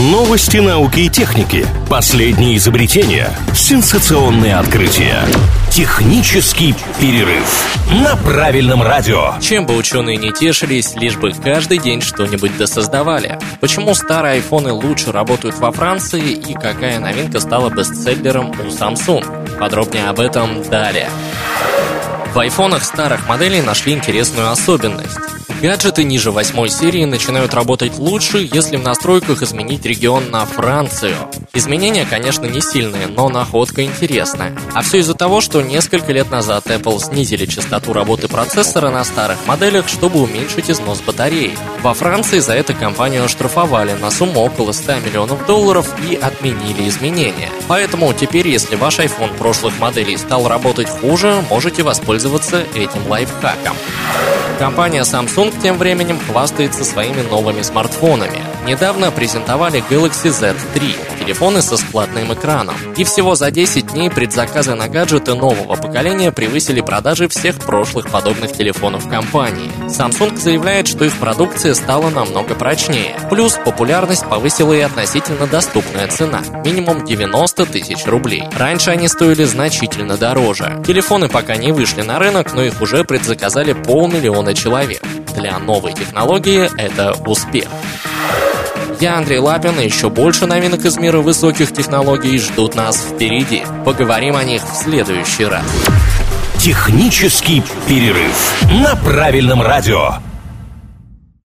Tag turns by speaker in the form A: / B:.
A: Новости науки и техники. Последние изобретения. Сенсационные открытия. Технический перерыв на правильном радио.
B: Чем бы ученые не тешились, лишь бы каждый день что-нибудь досоздавали. Почему старые айфоны лучше работают во Франции и какая новинка стала бестселлером у Samsung? Подробнее об этом далее. В айфонах старых моделей нашли интересную особенность. Гаджеты ниже восьмой серии начинают работать лучше, если в настройках изменить регион на Францию. Изменения, конечно, не сильные, но находка интересная. А все из-за того, что несколько лет назад Apple снизили частоту работы процессора на старых моделях, чтобы уменьшить износ батареи. Во Франции за это компанию оштрафовали на сумму около 100 миллионов долларов и отменили изменения. Поэтому теперь, если ваш iPhone прошлых моделей стал работать хуже, можете воспользоваться этим лайфхаком. Компания Samsung тем временем хвастается своими новыми смартфонами. Недавно презентовали Galaxy Z3, телефоны со складным экраном. И всего за 10 дней предзаказы на гаджеты нового поколения превысили продажи всех прошлых подобных телефонов компании. Samsung заявляет, что их продукция стала намного прочнее. Плюс популярность повысила и относительно доступная цена – минимум 90 тысяч рублей. Раньше они стоили значительно дороже. Телефоны пока не вышли на рынок, но их уже предзаказали полмиллиона человек. Для новой технологии это успех. Я Андрей Лапин, и еще больше новинок из мира высоких технологий ждут нас впереди. Поговорим о них в следующий раз.
A: Технический перерыв на правильном радио.